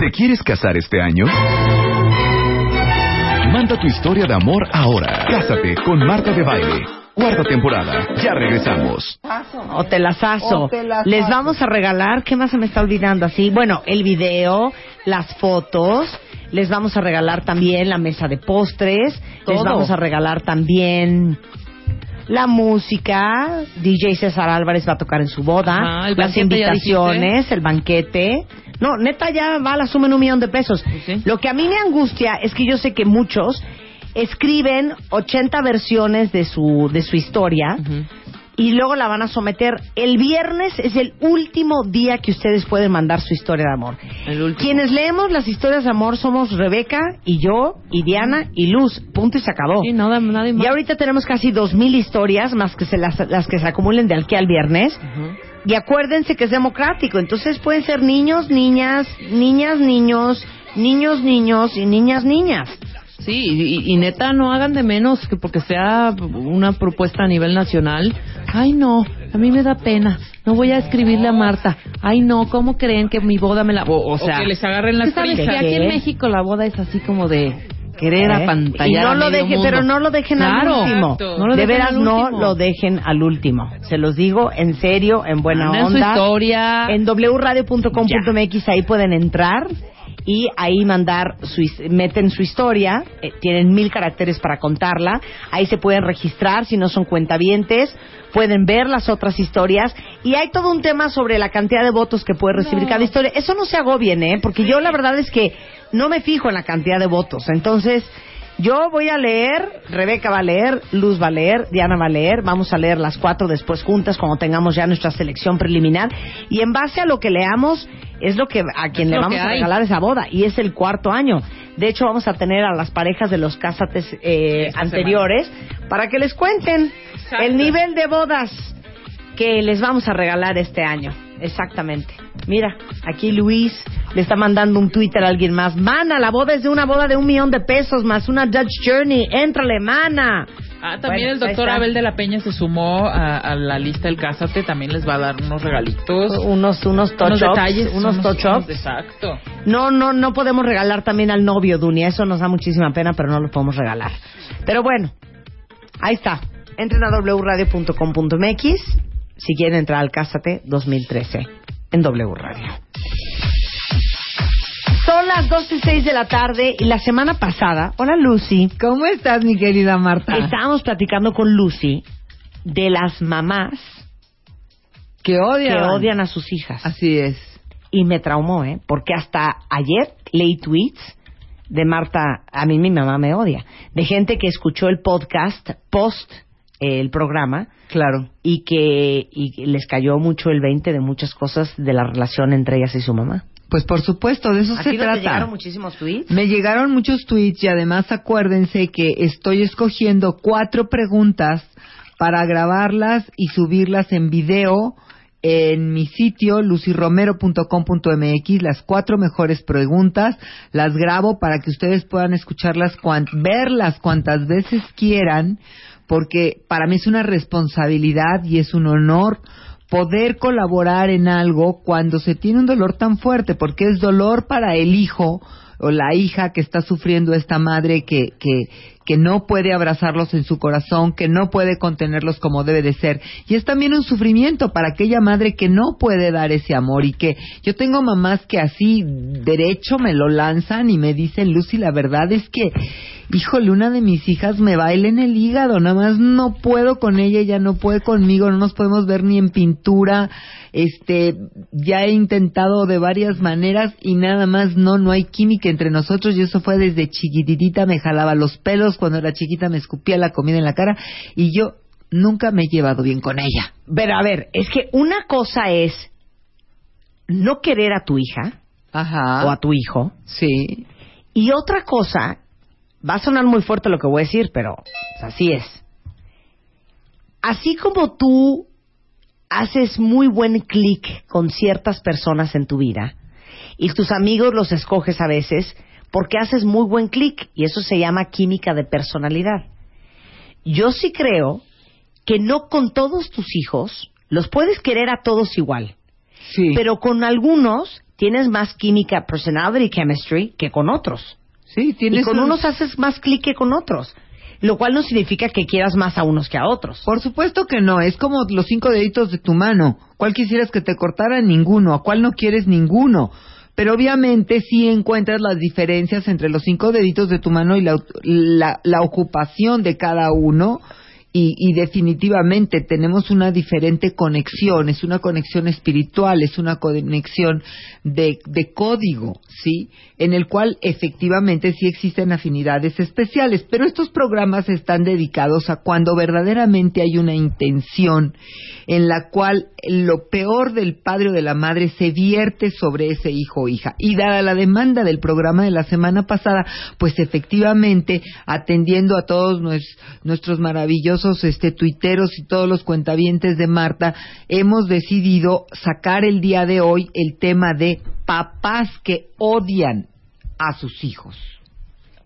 ¿Te quieres casar este año? Manda tu historia de amor ahora. Cásate con Marta de Baile. Cuarta temporada. Ya regresamos. O telazazo. Les vamos a regalar, ¿qué más se me está olvidando así? Bueno, el video, las fotos. Les vamos a regalar también la mesa de postres. Les Todo. vamos a regalar también la música. DJ César Álvarez va a tocar en su boda. Ah, el las banquete, ya invitaciones, el banquete. No, neta ya va a la suma en un millón de pesos. Sí. Lo que a mí me angustia es que yo sé que muchos escriben 80 versiones de su, de su historia y luego la van a someter. El viernes es el último día que ustedes pueden mandar su historia de amor. El. Quienes leemos las historias de amor somos Rebeca y yo y Diana y Luz. Punto y se acabó. Sí, nada, nadie más. Y ahorita tenemos casi dos mil historias más que se las, las que se acumulen de aquí al viernes. Y acuérdense que es democrático, entonces pueden ser niños, niñas, niñas, niños, niños, niños y niñas, niñas. Sí, y, y neta, no hagan de menos que porque sea una propuesta a nivel nacional. Ay, no, a mí me da pena. No voy a escribirle a Marta. Ay, no, ¿cómo creen que mi boda me la... O, o sea, que les agarren las ¿qué sabes que aquí en. México la boda es así como de querer ¿Eh? apantallar Y no a lo dejen, pero no lo dejen Claro. al último. No lo de veras no lo dejen al último. Se los digo en serio, en buena Manden su onda. historia. En wradio.com.mx ahí pueden entrar y ahí mandar su meten su historia, eh, tienen mil caracteres para contarla, ahí se pueden registrar si no son cuentavientes, pueden ver las otras historias y hay todo un tema sobre la cantidad de votos que puede recibir cada historia. Eso no se agobien, ¿eh? Porque yo la verdad es que no me fijo en la cantidad de votos. Entonces, yo voy a leer, Rebeca va a leer, Luz va a leer, Diana va a leer, vamos a leer las cuatro después juntas cuando tengamos ya nuestra selección preliminar y en base a lo que leamos es lo que a quien Es le vamos a regalar esa boda y es el cuarto año. De hecho vamos a tener a las parejas de los cásates eh, anteriores para que les cuenten Exacto. el nivel de bodas que les vamos a regalar este año. Exactamente. Mira, aquí Luis le está mandando un Twitter a alguien más. Mana, la boda es de una boda de un millón de pesos más una Dutch Journey. Éntrale, mana. Ah, también Bueno, el doctor. Abel de la Peña se sumó a, a la lista del Cásate. También les va a dar unos regalitos. Unos, unos unos touch-ups. detalles. Unos touch-ups. Exacto. No, no, no podemos regalar también al novio, Dunia. Eso nos da muchísima pena, pero no lo podemos regalar. Pero bueno, ahí está. Entren a wradio.com.mx si quieren entrar al Cásate 2013 en W Radio. Son las 12 y 6 de la tarde y la semana pasada, hola Lucy, ¿Cómo estás, mi querida Marta? estábamos platicando con Lucy de las mamás Que odian. que odian a sus hijas. Así es. y me traumó, ¿eh? Porque hasta ayer leí tweets de Marta, a mí mi mamá me odia, de gente que escuchó el podcast post eh, el programa Claro. y que, y les cayó mucho el 20 de muchas cosas de la relación entre ellas y su mamá. Pues por supuesto, de eso ¿A se ti no te trata. llegaron muchísimos tweets? Me llegaron muchos tweets y además acuérdense que estoy escogiendo cuatro preguntas para grabarlas y subirlas en video en mi sitio luciromero.com.mx las cuatro mejores preguntas las grabo para que ustedes puedan escucharlas cuan- verlas cuantas veces quieran porque para mí es una responsabilidad y es un honor poder colaborar en algo cuando se tiene un dolor tan fuerte, porque es dolor para el hijo o la hija que está sufriendo esta madre que, que, que no puede abrazarlos en su corazón, que no puede contenerlos como debe de ser. Y es también un sufrimiento para aquella madre que no puede dar ese amor y que yo tengo mamás que así derecho me lo lanzan y me dicen, Lucy, la verdad es que, híjole, una de mis hijas me baila en el hígado, nada más no puedo con ella, ella no puede conmigo, no nos podemos ver ni en pintura, este, ya he intentado de varias maneras y nada más no, no hay química entre nosotros y eso fue desde chiquititita, me jalaba los pelos, cuando era chiquita me escupía la comida en la cara y yo nunca me he llevado bien con ella. Pero a ver, es que una cosa es no querer a tu hija Ajá. o a tu hijo Sí. y otra cosa, va a sonar muy fuerte lo que voy a decir, pero pues, así es. Así como tú haces muy buen clic con ciertas personas en tu vida y tus amigos los escoges a veces porque haces muy buen clic y eso se llama química de personalidad. Yo sí creo que no con todos tus hijos los puedes querer a todos igual, Sí. pero con algunos tienes más química, personality chemistry, que con otros. Sí, tienes Y con un- unos haces más clic que con otros. Lo cual no significa que quieras más a unos que a otros. Por supuesto que no, es como los cinco deditos de tu mano. ¿Cuál quisieras que te cortara? Ninguno. ¿A cuál no quieres? Ninguno. Pero obviamente sí encuentras las diferencias entre los cinco deditos de tu mano y la, la- la ocupación de cada uno. Y, y definitivamente tenemos una diferente conexión, es una conexión espiritual, es una conexión de, de código, ¿sí? En el cual efectivamente sí existen afinidades especiales, pero estos programas están dedicados a cuando verdaderamente hay una intención en la cual lo peor del padre o de la madre se vierte sobre ese hijo o hija. Y dada la demanda del programa de la semana pasada, pues efectivamente, atendiendo a todos nues- nuestros maravillosos este, tuiteros y todos los cuentavientes de Marta, hemos decidido sacar el día de hoy el tema de papás que odian a sus hijos.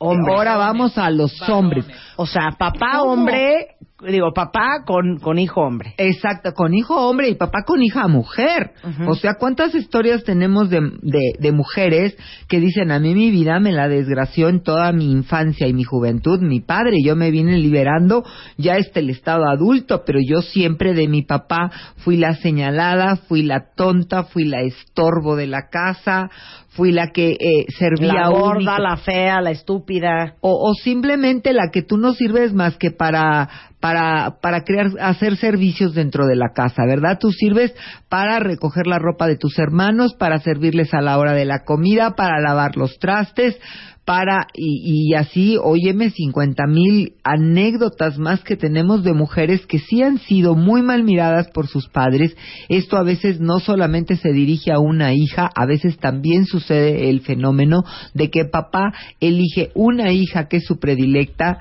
Hombres. Ahora vamos a los hombres. O sea, papá ¿Cómo? hombre, digo, papá con, con hijo hombre. Exacto, con hijo hombre y papá con hija mujer. O sea, ¿cuántas historias tenemos de, de, de mujeres que dicen, a mí mi vida me la desgració en toda mi infancia y mi juventud, mi padre, yo me vine liberando, ya está el estado adulto, pero yo siempre de mi papá fui la señalada, fui la tonta, fui la estorbo de la casa, fui la que eh, servía La gorda, única- la fea, la estúpida. o, o simplemente la que tú no sirves más que para para para crear hacer servicios dentro de la casa, ¿verdad? Tú sirves para recoger la ropa de tus hermanos, para servirles a la hora de la comida, para lavar los trastes, para y, y así, óyeme, cincuenta mil anécdotas más que tenemos de mujeres que sí han sido muy mal miradas por sus padres. Esto a veces no solamente se dirige a una hija, a veces también sucede el fenómeno de que papá elige una hija que es su predilecta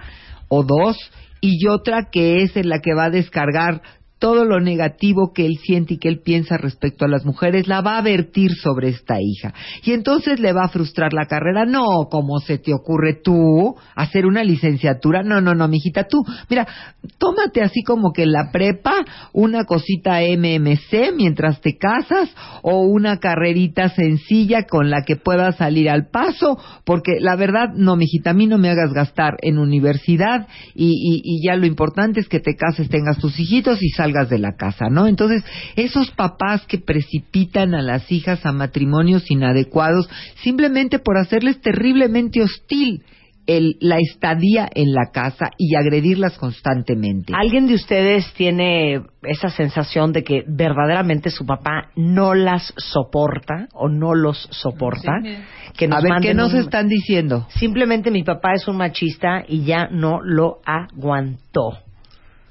o dos y otra que es en la que va a descargar todo lo negativo que él siente y que él piensa respecto a las mujeres la va a vertir sobre esta hija. Y entonces le va a frustrar la carrera. No, ¿cómo se te ocurre tú hacer una licenciatura? No, no, no, mijita, tú. Mira, tómate así como que la prepa una cosita MMC mientras te casas o una carrerita sencilla con la que puedas salir al paso, porque la verdad, no, mijita, a mí no me hagas gastar en universidad y, y, y ya lo importante es que te cases, tengas tus hijitos y salgas de la casa, ¿no? Entonces, esos papás que precipitan a las hijas a matrimonios inadecuados simplemente por hacerles terriblemente hostil el, la estadía en la casa y agredirlas constantemente. ¿Alguien de ustedes tiene esa sensación de que verdaderamente su papá no las soporta o no los soporta? que nos a ver, ¿qué nos un- están diciendo? Simplemente mi papá es un machista y ya no lo aguantó.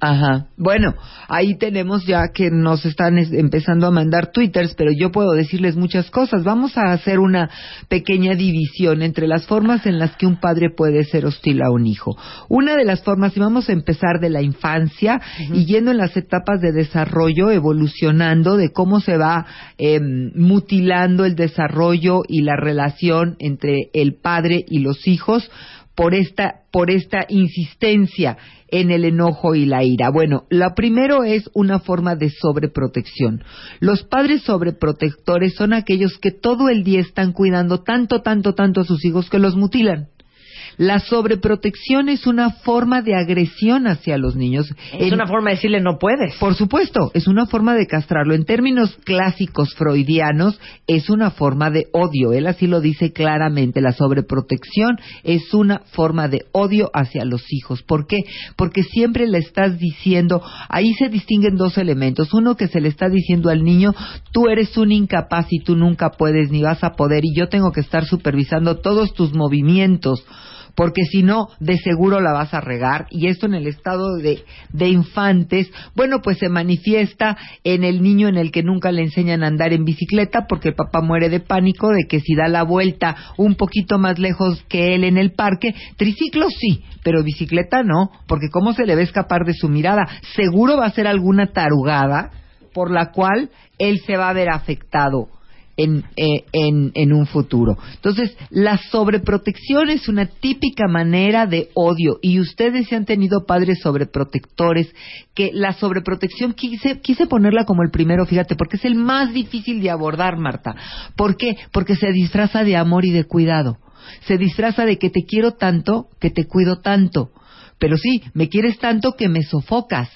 Ajá. Bueno, ahí tenemos ya que nos están es- empezando a mandar twitters, pero yo puedo decirles muchas cosas. Vamos a hacer una pequeña división entre las formas en las que un padre puede ser hostil a un hijo. Una de las formas, y vamos a empezar de la infancia y yendo en las etapas de desarrollo, evolucionando de cómo se va em, mutilando el desarrollo y la relación entre el padre y los hijos por esta por esta insistencia en el enojo y la ira. Bueno, lo primero es una forma de sobreprotección. Los padres sobreprotectores son aquellos que todo el día están cuidando tanto, tanto, tanto a sus hijos que los mutilan. La sobreprotección es una forma de agresión hacia los niños. Es En- una forma de decirle no puedes. por supuesto, es una forma de castrarlo. En términos clásicos freudianos, es una forma de odio. Él así lo dice claramente. La sobreprotección es una forma de odio hacia los hijos. ¿Por qué? Porque siempre le estás diciendo, ahí se distinguen dos elementos. Uno que se le está diciendo al niño, tú eres un incapaz y tú nunca puedes ni vas a poder y yo tengo que estar supervisando todos tus movimientos porque si no, de seguro la vas a regar. Y esto en el estado de, de infantes, bueno, pues se manifiesta en el niño en el que nunca le enseñan a andar en bicicleta, porque el papá muere de pánico de que si da la vuelta un poquito más lejos que él en el parque, triciclo sí, pero bicicleta no, porque cómo se le va a escapar de su mirada. Seguro va a ser alguna tarugada por la cual él se va a ver afectado en, eh, en, en un futuro. Entonces, la sobreprotección es una típica manera de odio y ustedes se han tenido padres sobreprotectores que la sobreprotección quise, quise ponerla como el primero, fíjate, porque es el más difícil de abordar, Marta. ¿Por qué? Porque se disfraza de amor y de cuidado. Se disfraza de que te quiero tanto, que te cuido tanto. Pero sí, me quieres tanto que me sofocas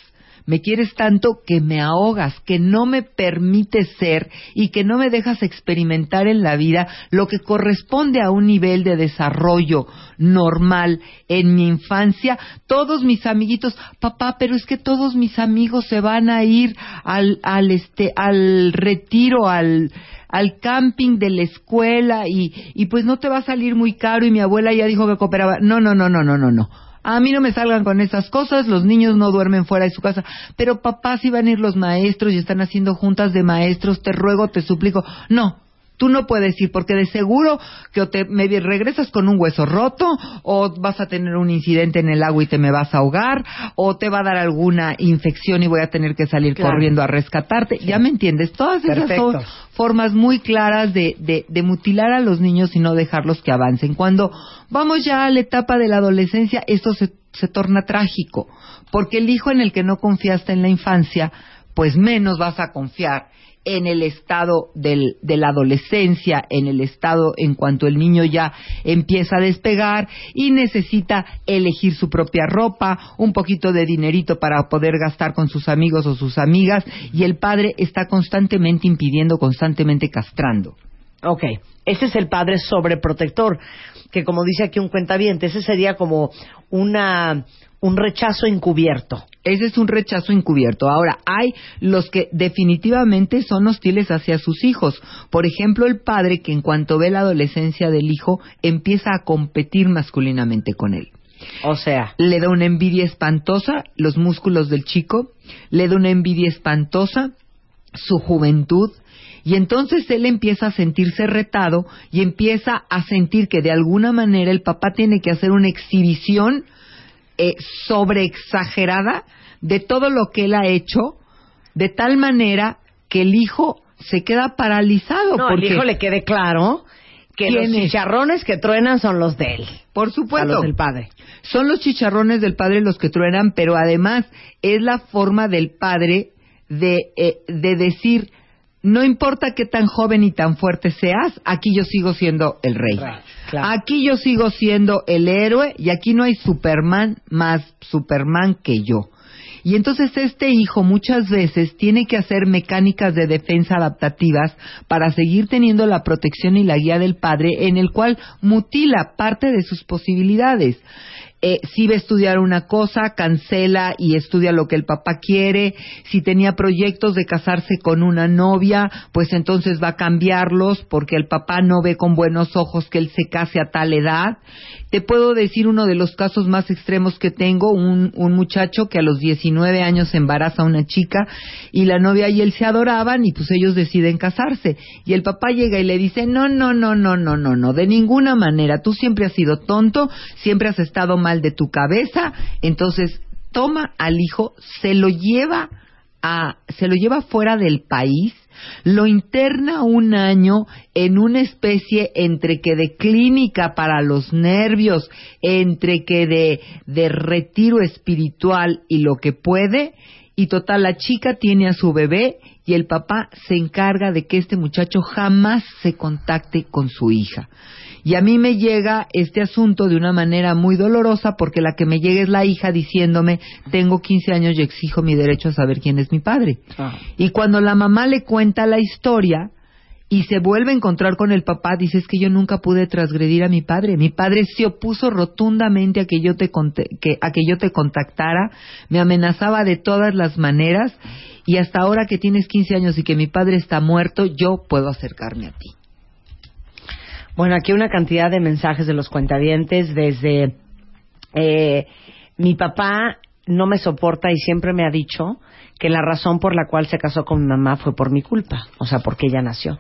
me quieres tanto que me ahogas, que no me permites ser y que no me dejas experimentar en la vida lo que corresponde a un nivel de desarrollo normal en mi infancia. Todos mis amiguitos, papá, pero es que todos mis amigos se van a ir al, al este, al retiro, al, al camping de la escuela y, y pues no te va a salir muy caro y mi abuela ya dijo que cooperaba. No, no, no, no, no, no, no a mí no me salgan con esas cosas, los niños no duermen fuera de su casa, pero papá si van a ir los maestros y están haciendo juntas de maestros, te ruego, te suplico. No, Tú no puedes ir porque de seguro que o te me regresas con un hueso roto o vas a tener un incidente en el agua y te me vas a ahogar o te va a dar alguna infección y voy a tener que salir corriendo a rescatarte. Ya me entiendes. Todas esas son formas muy claras de, de, de mutilar a los niños y no dejarlos que avancen. Cuando vamos ya a la etapa de la adolescencia, esto se, se torna trágico porque el hijo en el que no confiaste en la infancia, pues menos vas a confiar en el estado del, de la adolescencia, en el estado en cuanto el niño ya empieza a despegar y necesita elegir su propia ropa, un poquito de dinerito para poder gastar con sus amigos o sus amigas y el padre está constantemente impidiendo, constantemente castrando. Ok, ese es el padre sobreprotector, que como dice aquí un cuentaviente, ese sería como una un rechazo encubierto. Ese es un rechazo encubierto. Ahora, hay los que definitivamente son hostiles hacia sus hijos. Por ejemplo, el padre que en cuanto ve la adolescencia del hijo empieza a competir masculinamente con él. O sea, le da una envidia espantosa los músculos del chico, le da una envidia espantosa su juventud, y entonces él empieza a sentirse retado y empieza a sentir que de alguna manera el papá tiene que hacer una exhibición eh, sobreexagerada de todo lo que él ha hecho, de tal manera que el hijo se queda paralizado. No, porque el hijo le quede claro que los chicharrones que truenan son los de él. Por supuesto. Los del padre. Son los chicharrones del padre los que truenan, pero además es la forma del padre de, eh, de decir, no importa qué tan joven y tan fuerte seas, aquí yo sigo siendo el rey. Aquí yo sigo siendo el héroe y aquí no hay Superman más Superman que yo. Y entonces este hijo muchas veces tiene que hacer mecánicas de defensa adaptativas para seguir teniendo la protección y la guía del padre en el cual mutila parte de sus posibilidades eh, si va a estudiar una cosa, cancela y estudia lo que el papá quiere. Si tenía proyectos de casarse con una novia, pues entonces va a cambiarlos porque el papá no ve con buenos ojos que él se case a tal edad. Te puedo decir uno de los casos más extremos que tengo, un, un muchacho que a los 19 años embaraza a una chica y la novia y él se adoraban y pues ellos deciden casarse. Y el papá llega y le dice, no, no, no, no, no, no, no, de ninguna manera, tú siempre has sido tonto, siempre has estado mal de tu cabeza, entonces toma al hijo, se lo lleva a, se lo lleva fuera del país, lo interna un año en una especie entre que de clínica para los nervios, entre que de, de retiro espiritual y lo que puede, y total, la chica tiene a su bebé y el papá se encarga de que este muchacho jamás se contacte con su hija. Y a mí me llega este asunto de una manera muy dolorosa porque la que me llega es la hija diciéndome, tengo 15 años y exijo mi derecho a saber quién es mi padre. Ah. Y cuando la mamá le cuenta la historia y se vuelve a encontrar con el papá, dice, que yo nunca pude transgredir a mi padre. Mi padre se opuso rotundamente a que yo te, que, a que yo te contactara, me amenazaba de todas las maneras y hasta ahora que tienes 15 años y que mi padre está muerto, yo puedo acercarme a ti. Bueno, aquí una cantidad de mensajes de los cuentavientes desde eh, mi papá no me soporta y siempre me ha dicho que la razón por la cual se casó con mi mamá fue por mi culpa, o sea, porque ella nació.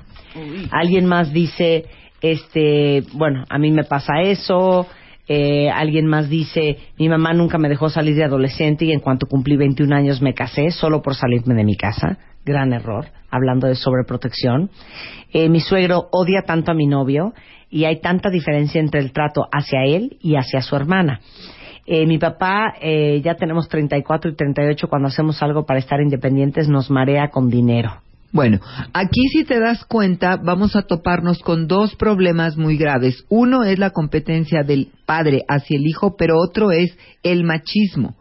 Alguien más dice, este, bueno, a mí me pasa eso, Eh, alguien más dice, mi mamá nunca me dejó salir de adolescente y en cuanto cumplí 21 años me casé solo por salirme de mi casa. Gran error, hablando de sobreprotección. Eh, mi suegro odia tanto a mi novio y hay tanta diferencia entre el trato hacia él y hacia su hermana. Eh, mi papá, eh, ya tenemos 34 y 38, cuando hacemos algo para estar independientes nos marea con dinero. Bueno, aquí si te das cuenta, vamos a toparnos con dos problemas muy graves. Uno es la competencia del padre hacia el hijo, pero otro es el machismo.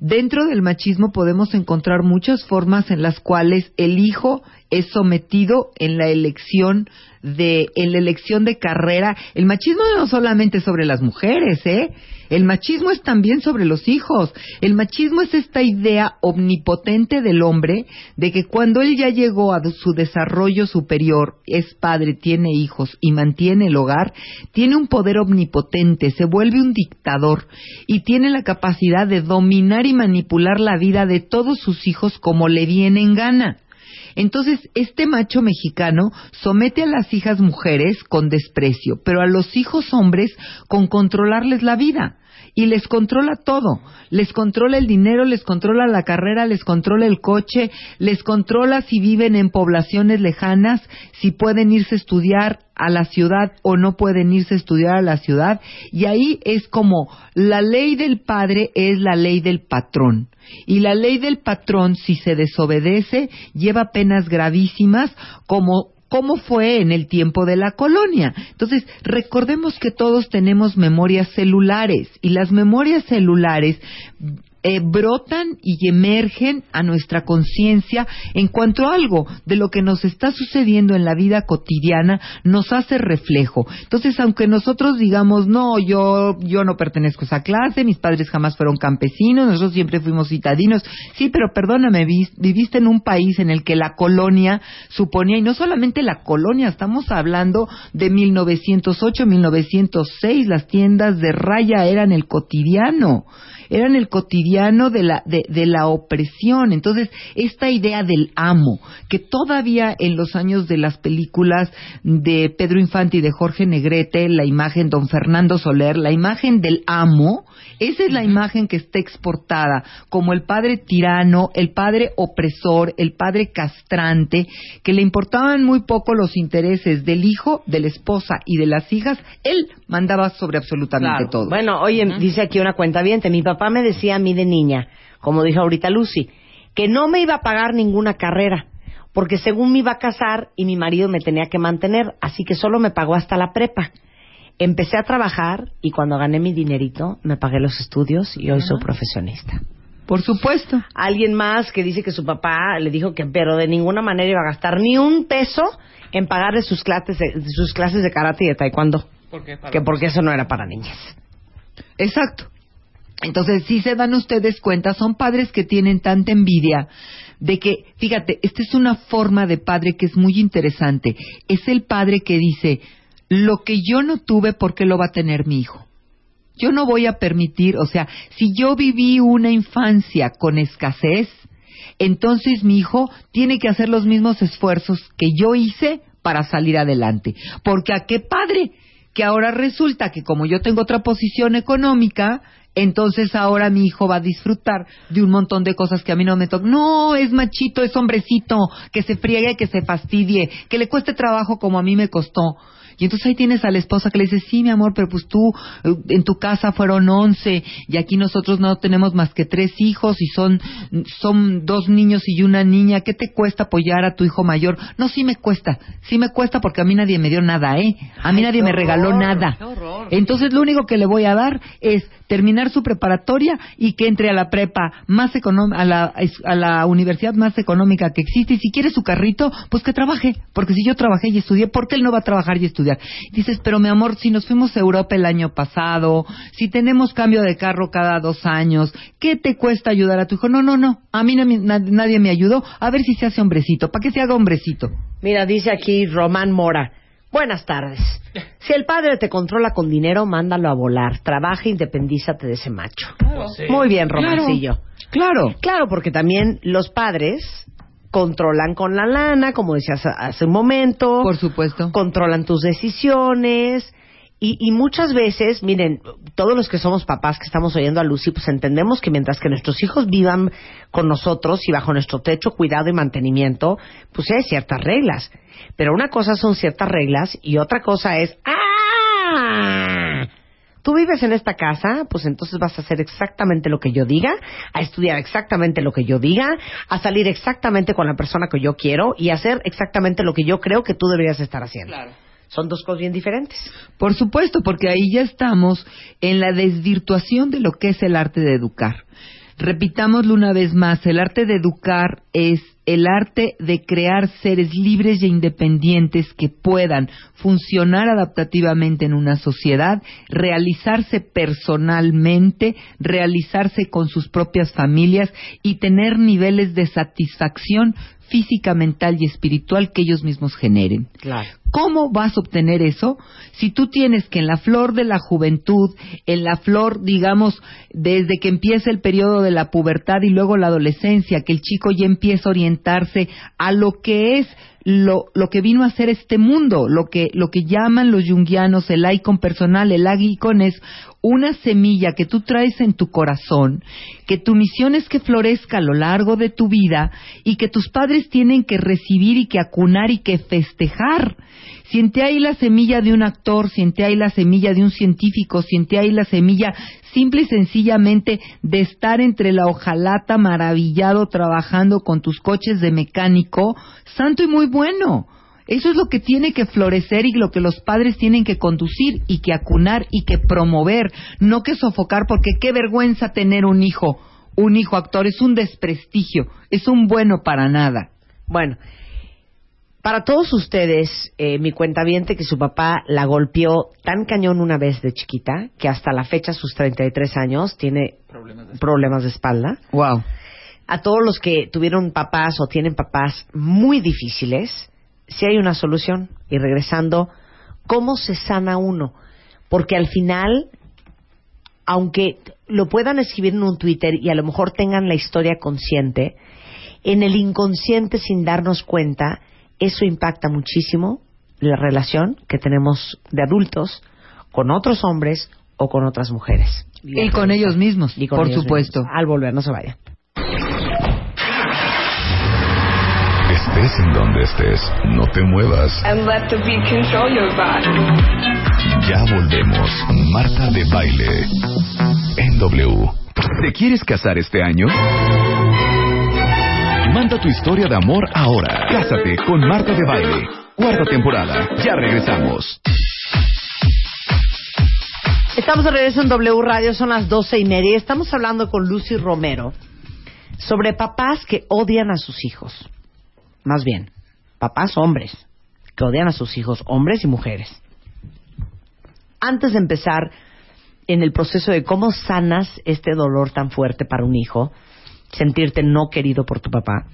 Dentro del machismo podemos encontrar muchas formas en las cuales el hijo es sometido en la elección de en la elección de carrera. El machismo no solamente sobre las mujeres, ¿eh? El machismo es también sobre los hijos. El machismo es esta idea omnipotente del hombre de que cuando él ya llegó a su desarrollo superior, es padre, tiene hijos y mantiene el hogar, tiene un poder omnipotente, se vuelve un dictador y tiene la capacidad de dominar y manipular la vida de todos sus hijos como le viene en gana. Entonces, este macho mexicano somete a las hijas mujeres con desprecio, pero a los hijos hombres con controlarles la vida. Y les controla todo. Les controla el dinero, les controla la carrera, les controla el coche, les controla si viven en poblaciones lejanas, si pueden irse a estudiar a la ciudad o no pueden irse a estudiar a la ciudad. Y ahí es como la ley del padre es la ley del patrón. Y la ley del patrón, si se desobedece, lleva penas gravísimas como cómo fue en el tiempo de la colonia. Entonces, recordemos que todos tenemos memorias celulares y las memorias celulares eh, brotan y emergen a nuestra conciencia en cuanto algo de lo que nos está sucediendo en la vida cotidiana nos hace reflejo. Entonces, aunque nosotros digamos, no, yo, yo no pertenezco a esa clase, mis padres jamás fueron campesinos, nosotros siempre fuimos citadinos, sí, pero perdóname, viviste en un país en el que la colonia suponía, y no solamente la colonia, estamos hablando de 1908, 1906, las tiendas de raya eran el cotidiano eran el cotidiano de la, de, de la opresión. Entonces, esta idea del amo, que todavía en los años de las películas de Pedro Infante y de Jorge Negrete, la imagen Don Fernando Soler, la imagen del amo, esa es la imagen que está exportada como el padre tirano, el padre opresor, el padre castrante, que le importaban muy poco los intereses del hijo, de la esposa y de las hijas, él mandaba sobre absolutamente todo. Bueno, oye, dice aquí una cuenta bien, mi papá me decía a mí de niña, como dijo ahorita Lucy, que no me iba a pagar ninguna carrera, porque según me iba a casar y mi marido me tenía que mantener, así que solo me pagó hasta la prepa. Empecé a trabajar y cuando gané mi dinerito me pagué los estudios y hoy soy profesionista. Por supuesto. Alguien más que dice que su papá le dijo que pero de ninguna manera iba a gastar ni un peso en pagarle sus clases de, sus clases de karate y de taekwondo. Que porque eso no era para niñas. Exacto. Entonces, si se dan ustedes cuenta, son padres que tienen tanta envidia de que, fíjate, esta es una forma de padre que es muy interesante. Es el padre que dice, lo que yo no tuve, ¿por qué lo va a tener mi hijo? Yo no voy a permitir, o sea, si yo viví una infancia con escasez, entonces mi hijo tiene que hacer los mismos esfuerzos que yo hice para salir adelante. Porque a qué padre que ahora resulta que como yo tengo otra posición económica, entonces ahora mi hijo va a disfrutar de un montón de cosas que a mí no me tocan. No, es machito, es hombrecito, que se friegue, que se fastidie, que le cueste trabajo como a mí me costó. Y entonces ahí tienes a la esposa que le dice, sí, mi amor, pero pues tú eh, en tu casa fueron once y aquí nosotros no tenemos más que tres hijos y son, son dos niños y una niña. ¿Qué te cuesta apoyar a tu hijo mayor? No, sí me cuesta. Sí me cuesta porque a mí nadie me dio nada, ¿eh? A mí nadie me regaló nada. Entonces lo único que le voy a dar es terminar su preparatoria y que entre a la prepa más a la, a la universidad más económica que existe y si quiere su carrito, pues que trabaje, porque si yo trabajé y estudié, ¿por qué él no va a trabajar y estudiar? Dices, pero mi amor, si nos fuimos a Europa el año pasado, si tenemos cambio de carro cada dos años, ¿qué te cuesta ayudar a tu hijo? No, no, no, a mí nadie me ayudó, a ver si se hace hombrecito, ¿para qué se haga hombrecito? Mira, dice aquí Román Mora, Buenas tardes. Si el padre te controla con dinero, mándalo a volar. Trabaja, independízate de ese macho. Muy bien, Romancillo. Claro. Claro, porque también los padres controlan con la lana, como decías hace un momento. Por supuesto. Controlan tus decisiones Y, y muchas veces, miren, todos los que somos papás que estamos oyendo a Lucy, pues entendemos que mientras que nuestros hijos vivan con nosotros y bajo nuestro techo, cuidado y mantenimiento, pues hay ciertas reglas. Pero una cosa son ciertas reglas y otra cosa es, ¡ah! Tú vives en esta casa, pues entonces vas a hacer exactamente lo que yo diga, a estudiar exactamente lo que yo diga, a salir exactamente con la persona que yo quiero y a hacer exactamente lo que yo creo que tú deberías estar haciendo. Son dos cosas bien diferentes. Por supuesto, porque ahí ya estamos en la desvirtuación de lo que es el arte de educar. Repitámoslo una vez más, el arte de educar es el arte de crear seres libres e independientes que puedan funcionar adaptativamente en una sociedad, realizarse personalmente, realizarse con sus propias familias y tener niveles de satisfacción física, mental y espiritual que ellos mismos generen. Claro. ¿Cómo vas a obtener eso si tú tienes que en la flor de la juventud, en la flor, digamos, desde que empieza el periodo de la pubertad y luego la adolescencia, que el chico ya empieza a orientarse a lo que es lo, lo que vino a ser este mundo, lo que, lo que llaman los yunguianos el icon personal, el icon es una semilla que tú traes en tu corazón, que tu misión es que florezca a lo largo de tu vida y que tus padres tienen que recibir y que acunar y que festejar. Siente ahí la semilla de un actor, siente ahí la semilla de un científico, siente ahí la semilla simple y sencillamente de estar entre la hojalata maravillado trabajando con tus coches de mecánico, santo y muy bueno. Eso es lo que tiene que florecer y lo que los padres tienen que conducir y que acunar y que promover, no que sofocar, porque qué vergüenza tener un hijo, un hijo actor, es un desprestigio, es un bueno para nada. Bueno, para todos ustedes, eh, mi cuentaviente que su papá la golpeó tan cañón una vez de chiquita que hasta la fecha, sus 33 años, tiene problemas de, espalda. Wow. A todos los que tuvieron papás o tienen papás muy difíciles, sí hay una solución. Y regresando, ¿cómo se sana uno? Porque al final, aunque lo puedan escribir en un Twitter y a lo mejor tengan la historia consciente, en el inconsciente sin darnos cuenta, eso impacta muchísimo la relación que tenemos de adultos con otros hombres o con otras mujeres. Y con ellos mismos, Y con por ellos supuesto. mismos. Al volver, no se vaya. Estés en donde estés, no te muevas. and let the beat control your body. Ya volvemos. Marta de Baile. En W. ¿Te quieres casar este año? Manda tu historia de amor ahora. Cásate con Marta de Baile. Cuarta temporada. Ya regresamos. Estamos de regreso en W Radio, son las doce y media y estamos hablando con Lucy Romero sobre papás que odian a sus hijos. Más bien, papás hombres que odian a sus hijos, hombres y mujeres. Antes de empezar en el proceso de cómo sanas este dolor tan fuerte para un hijo, sentirte no querido por tu papá,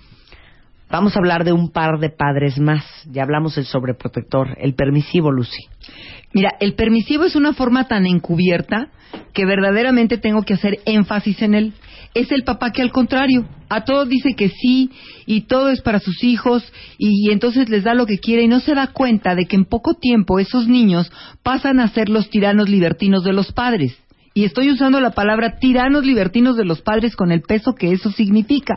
vamos a hablar de un par de padres más. Ya hablamos del sobreprotector, el permisivo, Lucy. Mira, el permisivo es una forma tan encubierta que verdaderamente tengo que hacer énfasis en él. Es el papá que al contrario, a todo dice que sí y todo es para sus hijos y, entonces les da lo que quiere y no se da cuenta de que en poco tiempo esos niños pasan a ser los tiranos libertinos de los padres. Y estoy usando la palabra tiranos libertinos de los padres con el peso que eso significa.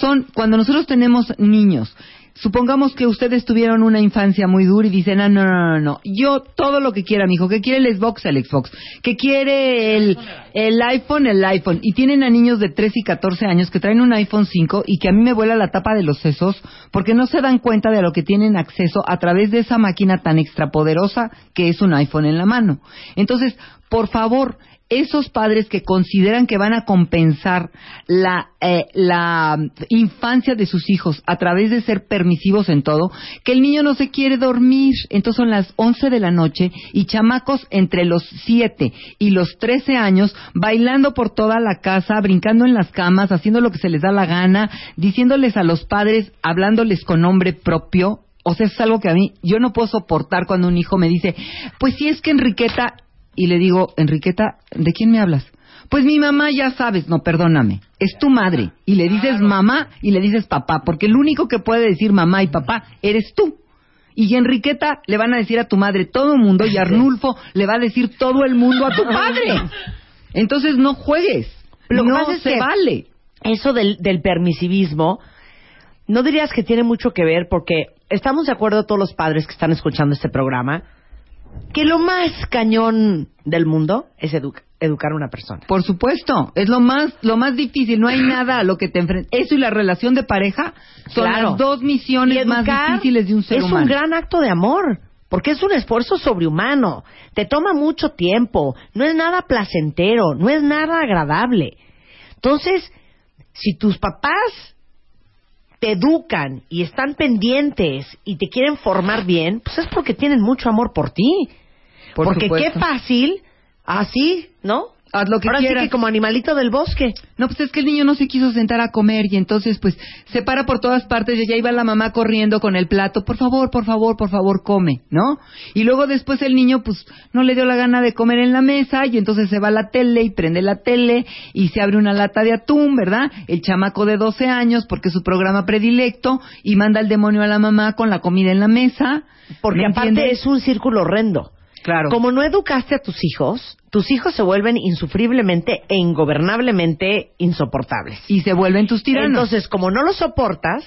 Son cuando nosotros tenemos niños Supongamos que ustedes tuvieron una infancia muy dura y dicen, ah, no, no, no, no, yo todo lo que quiera, hijo, que quiere el Xbox, el Xbox, que quiere el, el iPhone, el iPhone. Y tienen a niños de 13 y 14 años que traen un iPhone 5 y que a mí me vuela la tapa de los sesos porque no se dan cuenta de lo que tienen acceso a través de esa máquina tan extrapoderosa que es un iPhone en la mano. Entonces, por favor, esos padres que consideran que van a compensar la, eh, la infancia de sus hijos a través de ser permisivos en todo, que el niño no se quiere dormir, entonces son las 11 de la noche y chamacos entre los 7 y los 13 años bailando por toda la casa, brincando en las camas, haciendo lo que se les da la gana, diciéndoles a los padres, hablándoles con nombre propio, o sea, es algo que a mí yo no puedo soportar cuando un hijo me dice, pues si es que Enriqueta y le digo, Enriqueta, ¿de quién me hablas? Pues mi mamá ya sabes, no, perdóname, es tu madre. Y le dices mamá y le dices papá, porque el único que puede decir mamá y papá eres tú. Y Enriqueta le van a decir a tu madre todo el mundo y Arnulfo le va a decir todo el mundo a tu padre. Entonces no juegues. Lo que no es se que- vale. Eso del, del permisivismo, ¿no dirías que tiene mucho que ver? Porque estamos de acuerdo todos los padres que están escuchando este programa, que lo más cañón del mundo es educa- educar a una persona. Por supuesto, es lo más lo más difícil, no hay nada a lo que te enfrentas. Eso y la relación de pareja son Claro. las dos misiones más difíciles de un ser es humano. un gran acto de amor, porque es un esfuerzo sobrehumano. Te toma mucho tiempo, no es nada placentero, no es nada agradable. Entonces, si tus papás te educan y están pendientes y te quieren formar bien, pues es porque tienen mucho amor por ti. Por porque supuesto. qué fácil, así, ¿no? Haz lo que Ahora quieras. sí que como animalito del bosque. No, pues es que el niño no se quiso sentar a comer y entonces pues se para por todas partes y ya iba la mamá corriendo con el plato, por favor, por favor, por favor, come, ¿no? Y luego después el niño pues no le dio la gana de comer en la mesa y entonces se va a la tele y prende la tele y se abre una lata de atún, ¿verdad? El chamaco de 12 años porque es su programa predilecto y manda al demonio a la mamá con la comida en la mesa. Porque ¿me aparte entiendes? es un círculo horrendo. Claro. Como no educaste a tus hijos, tus hijos se vuelven insufriblemente e ingobernablemente insoportables. Y se vuelven tus tiranos. Entonces, como no los soportas,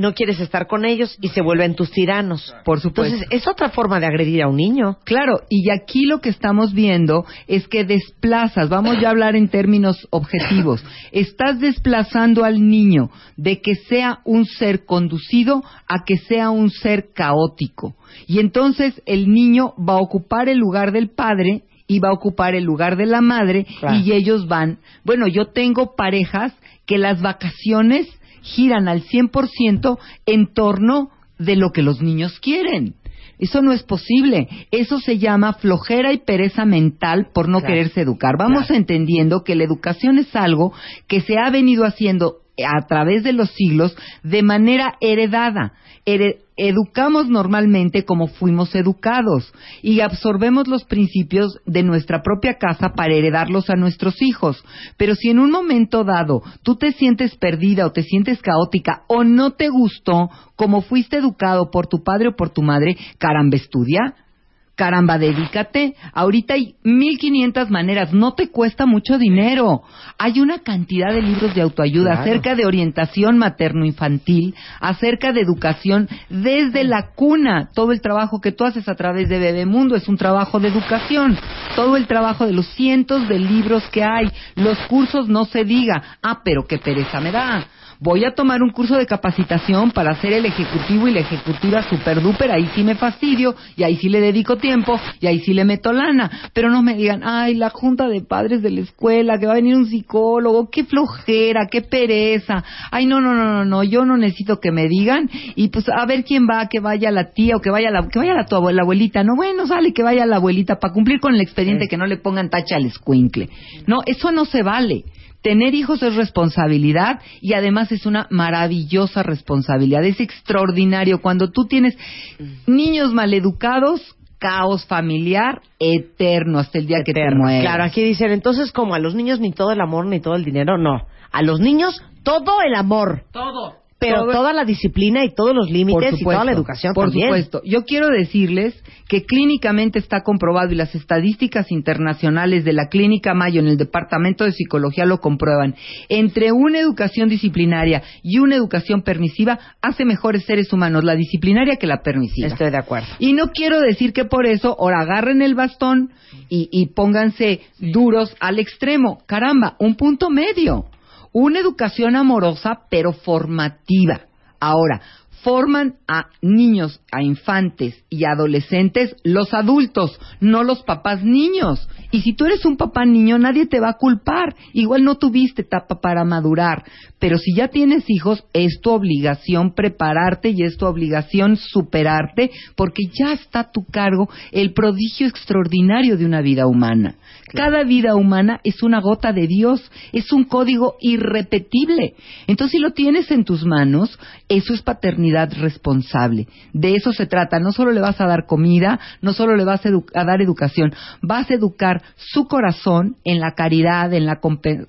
no quieres estar con ellos y se vuelven tus tiranos. Por supuesto. Entonces, es otra forma de agredir a un niño. Claro, y aquí lo que estamos viendo es que desplazas, vamos ya a hablar en términos objetivos, estás desplazando al niño de que sea un ser conducido a que sea un ser caótico. Y entonces el niño va a ocupar el lugar del padre y va a ocupar el lugar de la madre Claro. y ellos van. Bueno, yo tengo parejas que las vacaciones giran al 100% en torno de lo que los niños quieren. Eso no es posible. Eso se llama flojera y pereza mental por no Claro. quererse educar. Vamos Claro. entendiendo que la educación es algo que se ha venido haciendo a través de los siglos de manera heredada. Educamos normalmente como fuimos educados y absorbemos los principios de nuestra propia casa para heredarlos a nuestros hijos. Pero si en un momento dado tú te sientes perdida o te sientes caótica o no te gustó como fuiste educado por tu padre o por tu madre, caramba, estudia. Caramba, dedícate. Ahorita hay 1500 maneras, no te cuesta mucho dinero. Hay una cantidad de libros de autoayuda Claro. acerca de orientación materno-infantil, acerca de educación desde la cuna. Todo el trabajo que tú haces a través de Bebemundo es un trabajo de educación. Todo el trabajo de los cientos de libros que hay, los cursos no se diga. Ah, pero qué pereza me da. Voy a tomar un curso de capacitación para ser el ejecutivo y la ejecutiva super duper, ahí sí me fastidio y ahí sí le dedico tiempo y ahí sí le meto lana. Pero no me digan, ay, la junta de padres de la escuela, que va a venir un psicólogo, qué flojera, qué pereza. Ay, no, no, no, no, no, yo no necesito que me digan y pues a ver quién va, que vaya la tía o que vaya la, que vaya la, tu abue- la abuelita. No, bueno, sale que vaya la abuelita para cumplir con el expediente que no le pongan tacha al escuincle. No, eso no se vale. Tener hijos es responsabilidad y además es una maravillosa responsabilidad. Es extraordinario cuando tú tienes niños maleducados, caos familiar eterno hasta el día que te mueres. Claro, aquí dicen, entonces, como a los niños ni todo el amor ni todo el dinero, no. A los niños todo el amor. Todo. Pero Todo- toda la disciplina y todos los límites y toda la educación Por también. supuesto. Yo quiero decirles que clínicamente está comprobado y las estadísticas internacionales de la Clínica Mayo en el Departamento de Psicología lo comprueban. Entre una educación disciplinaria y una educación permisiva hace mejores seres humanos la disciplinaria que la permisiva. Estoy de acuerdo. Y no quiero decir que por eso ahora agarren el bastón y, y pónganse duros al extremo. Caramba, un punto medio. Una educación amorosa pero formativa. Ahora, forman a niños, a infantes y adolescentes los adultos, no los papás niños. Y si tú eres un papá niño, nadie te va a culpar. Igual no tuviste etapa para madurar. Pero si ya tienes hijos, es tu obligación prepararte y es tu obligación superarte porque ya está a tu cargo el prodigio extraordinario de una vida humana. Cada vida humana es una gota de Dios, es un código irrepetible. Entonces, si lo tienes en tus manos, eso es paternidad responsable. De eso se trata. No solo le vas a dar comida, no solo le vas a, edu- a dar educación, vas a educar su corazón en la caridad, en la,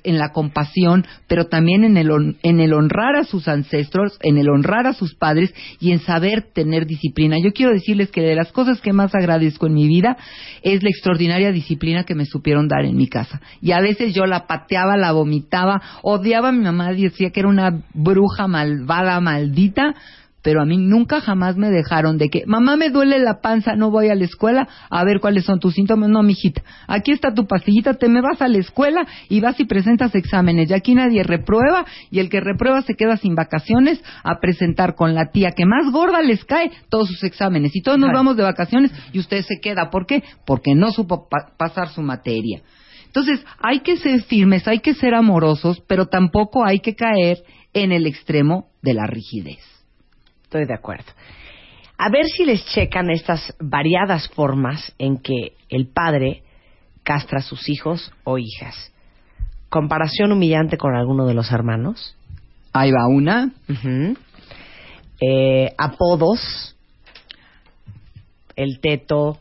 en la compasión, pero también en el, en el honrar a sus ancestros, en el honrar a sus padres y en saber tener disciplina. Yo quiero decirles que de las cosas que más agradezco en mi vida es la extraordinaria disciplina que me supieron dar en mi casa. Y a veces yo la pateaba, la vomitaba, odiaba a mi mamá, decía que era una bruja malvada, maldita, pero a mí nunca jamás me dejaron de que, mamá me duele la panza, no voy a la escuela, a ver cuáles son tus síntomas. No, mijita, aquí está tu pastillita, te me vas a la escuela y vas y presentas exámenes. Y aquí nadie reprueba y el que reprueba se queda sin vacaciones a presentar con la tía que más gorda les cae todos sus exámenes. Y todos nos vamos de vacaciones y usted se queda. ¿Por qué? Porque no supo pa- pasar su materia. Entonces, hay que ser firmes, hay que ser amorosos, pero tampoco hay que caer en el extremo de la rigidez. Estoy de acuerdo. A ver si les checan estas variadas formas en que el padre castra a sus hijos o hijas. Comparación humillante con alguno de los hermanos. Ahí va una. Eh, apodos. El teto,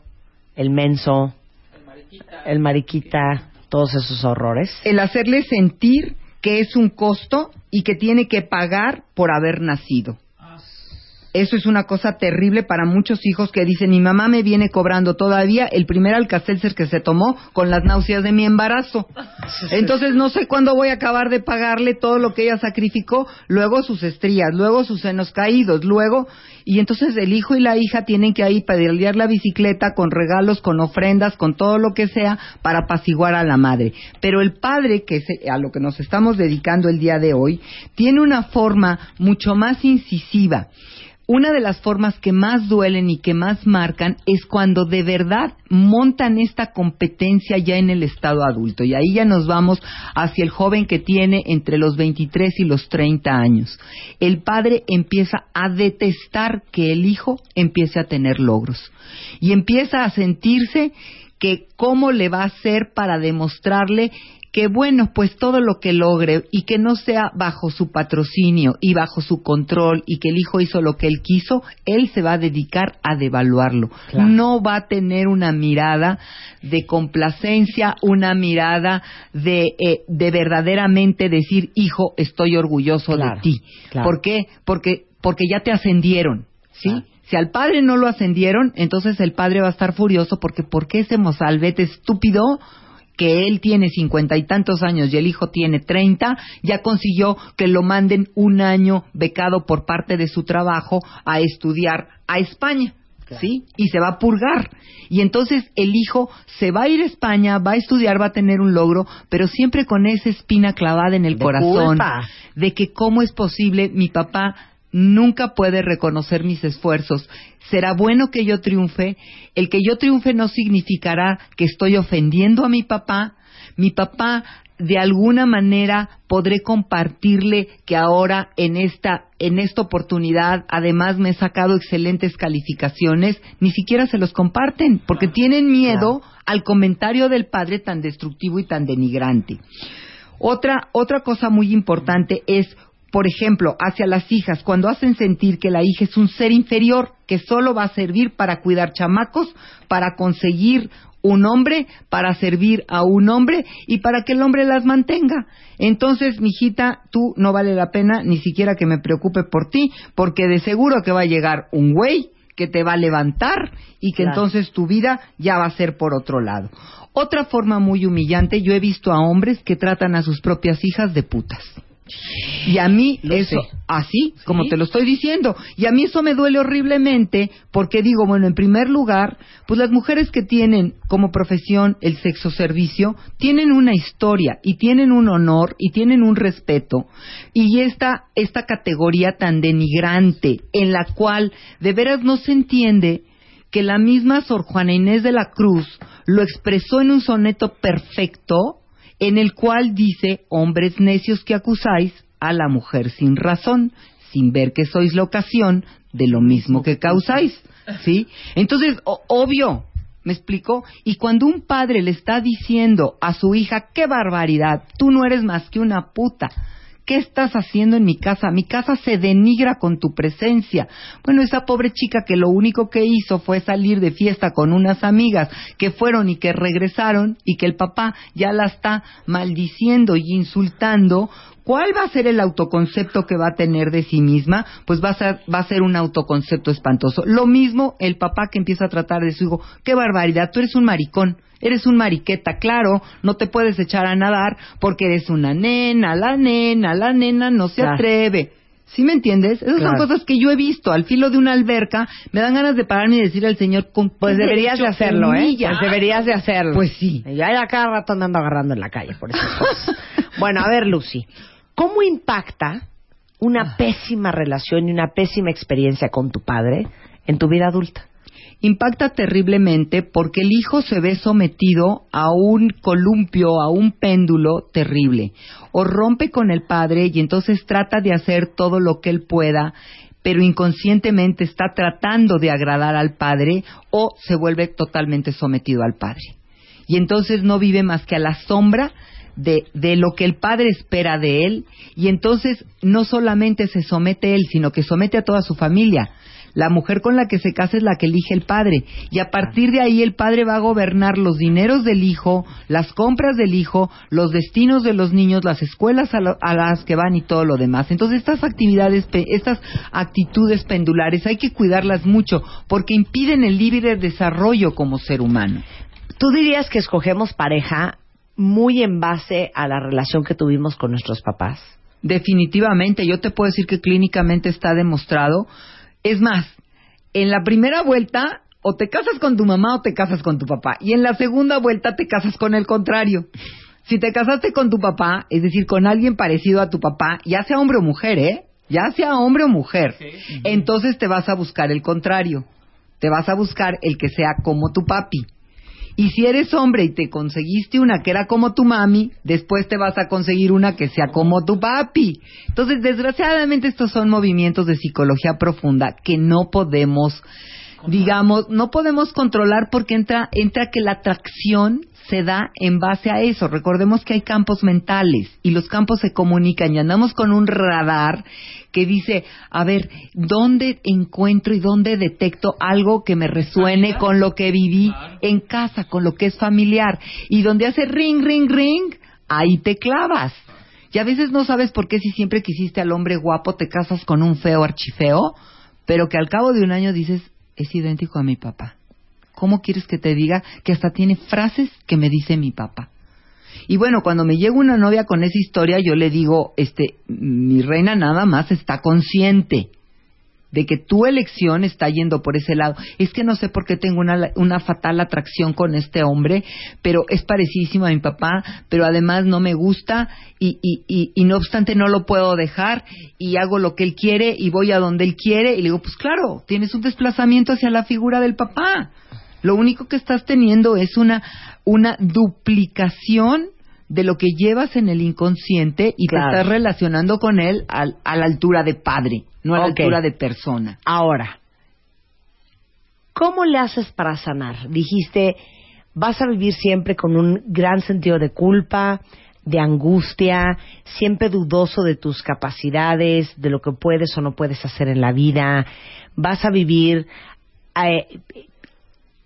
el menso, el mariquita, todos esos horrores. El hacerle sentir que es un costo y que tiene que pagar por haber nacido. Eso es una cosa terrible para muchos hijos que dicen, mi mamá me viene cobrando todavía el primer alcacelser que se tomó con las náuseas de mi embarazo. Entonces no sé cuándo voy a acabar de pagarle todo lo que ella sacrificó, luego sus estrías, luego sus senos caídos, luego... Y entonces el hijo y la hija tienen que ahí pedalear la bicicleta con regalos, con ofrendas, con todo lo que sea para apaciguar a la madre. Pero el padre, que es a lo que nos estamos dedicando el día de hoy, tiene una forma mucho más incisiva. Una de las formas que más duelen y que más marcan es cuando de verdad montan esta competencia ya en el estado adulto. Y ahí ya nos vamos hacia el joven que tiene entre los 23 y los 30 años. El padre empieza a detestar que el hijo empiece a tener logros. Y empieza a sentirse que cómo le va a hacer para demostrarle que bueno, pues todo lo que logre y que no sea bajo su patrocinio y bajo su control y que el hijo hizo lo que él quiso, él se va a dedicar a devaluarlo. Claro. No va a tener una mirada de complacencia, una mirada de, eh, de verdaderamente decir, hijo, estoy orgulloso Claro, de ti. claro. ¿Por qué? Porque, porque ya te ascendieron, ¿sí? Si al padre no lo ascendieron, entonces el padre va a estar furioso porque ¿por qué ese mozalbete estúpido que él tiene cincuenta y tantos años y el hijo tiene treinta, ya consiguió que lo manden un año becado por parte de su trabajo a estudiar a España. ¿Sí? Y se va a purgar. Y entonces el hijo se va a ir a España, va a estudiar, va a tener un logro, pero siempre con esa espina clavada en el De corazón culpa. de que cómo es posible mi papá nunca puede reconocer mis esfuerzos. Será bueno que yo triunfe. El que yo triunfe no significará que estoy ofendiendo a mi papá. Mi papá de alguna manera podré compartirle que ahora en esta en esta oportunidad además me he sacado excelentes calificaciones, ni siquiera se los comparten porque tienen miedo al comentario del padre tan destructivo y tan denigrante. Otra, otra cosa muy importante es, por ejemplo, hacia las hijas, cuando hacen sentir que la hija es un ser inferior, que solo va a servir para cuidar chamacos, para conseguir un hombre, para servir a un hombre y para que el hombre las mantenga. Entonces, mijita, tú no vale la pena ni siquiera que me preocupe por ti, porque de seguro que va a llegar un güey que te va a levantar y que Claro. entonces tu vida ya va a ser por otro lado. Otra forma muy humillante, yo he visto a hombres que tratan a sus propias hijas de putas. Y a mí Lo eso, sé. así, como te lo estoy diciendo, y a mí eso me duele horriblemente porque digo, bueno, en primer lugar, pues las mujeres que tienen como profesión el sexo servicio tienen una historia y tienen un honor y tienen un respeto. Y esta esta categoría tan denigrante en la cual de veras no se entiende que la misma Sor Juana Inés de la Cruz lo expresó en un soneto perfecto en el cual dice, hombres necios que acusáis a la mujer sin razón, sin ver que sois la ocasión de lo mismo que causáis. ¿Sí? Entonces, obvio, ¿me explico? Y cuando un padre le está diciendo a su hija, qué barbaridad, tú no eres más que una puta, ¿qué estás haciendo en mi casa? Mi casa se denigra con tu presencia. Bueno, esa pobre chica que lo único que hizo fue salir de fiesta con unas amigas que fueron y que regresaron y que el papá ya la está maldiciendo y insultando ¿Cuál va a ser el autoconcepto que va a tener de sí misma? Pues va a, ser, va a ser un autoconcepto espantoso. Lo mismo el papá que empieza a tratar de su hijo. ¡Qué barbaridad! Tú eres un maricón. Eres un mariqueta, claro, no te puedes echar a nadar porque eres una nena, la nena, la nena no se atreve. ¿Sí me entiendes? Esas son cosas que yo he visto al filo de una alberca. Me dan ganas de pararme y decir al señor, pues deberías de hacerlo, ¿eh? Pues deberías de hacerlo. Pues sí. Ya, cada rato andando agarrando en la calle por eso. bueno, a ver, Lucy. ¿Cómo impacta una ah. pésima relación y una pésima experiencia con tu padre en tu vida adulta? Impacta terriblemente porque el hijo se ve sometido a un columpio, a un péndulo terrible. O rompe con el padre y entonces trata de hacer todo lo que él pueda, pero inconscientemente está tratando de agradar al padre o se vuelve totalmente sometido al padre. Y entonces no vive más que a la sombra de, de lo que el padre espera de él y entonces no solamente se somete él, sino que somete a toda su familia. La mujer con la que se casa es la que elige el padre. Y a partir de ahí el padre va a gobernar los dineros del hijo, las compras del hijo, los destinos de los niños, las escuelas a, a las que van y todo lo demás. Entonces estas actividades, estas actitudes pendulares hay que cuidarlas mucho porque impiden el libre desarrollo como ser humano. ¿Tú dirías que escogemos pareja muy en base a la relación que tuvimos con nuestros papás. Definitivamente, yo te puedo decir que clínicamente está demostrado. Es más, en la primera vuelta o te casas con tu mamá o te casas con tu papá. Y en la segunda vuelta te casas con el contrario. Si te casaste con tu papá, es decir, con alguien parecido a tu papá, ya sea hombre o mujer, ¿eh? Ya sea hombre o mujer, entonces te vas a buscar el contrario. Te vas a buscar el que sea como tu papi. Y si eres hombre y te conseguiste una que era como tu mami, después te vas a conseguir una que sea como tu papi. Entonces, desgraciadamente, estos son movimientos de psicología profunda que no podemos, digamos, no podemos controlar porque entra, entra que la atracción se da en base a eso. Recordemos que hay campos mentales y los campos se comunican y andamos con un radar que dice, a ver, ¿dónde encuentro y dónde detecto algo que me resuene con lo que viví en casa, con lo que es familiar? Y donde hace ring, ring, ring, ahí te clavas. Y a veces no sabes por qué si siempre quisiste al hombre guapo te casas con un feo archifeo, pero que al cabo de un año dices, es idéntico a mi papá. ¿Cómo quieres que te diga que hasta tiene frases que me dice mi papá? Y bueno, cuando me llega una novia con esa historia, yo le digo, este, mi reina nada más está consciente de que tu elección está yendo por ese lado. Es que no sé por qué tengo una, una fatal atracción con este hombre, pero es parecidísimo a mi papá, pero además no me gusta y, y, y, y no obstante no lo puedo dejar y hago lo que él quiere y voy a donde él quiere y le digo, pues claro, tienes un desplazamiento hacia la figura del papá. Lo único que estás teniendo es una, una duplicación de lo que llevas en el inconsciente y te estás relacionando con él a la altura de padre, no a la altura de persona. Ahora, ¿cómo le haces para sanar? Dijiste, vas a vivir siempre con un gran sentido de culpa, de angustia, siempre dudoso de tus capacidades, de lo que puedes o no puedes hacer en la vida. Vas a vivir eh,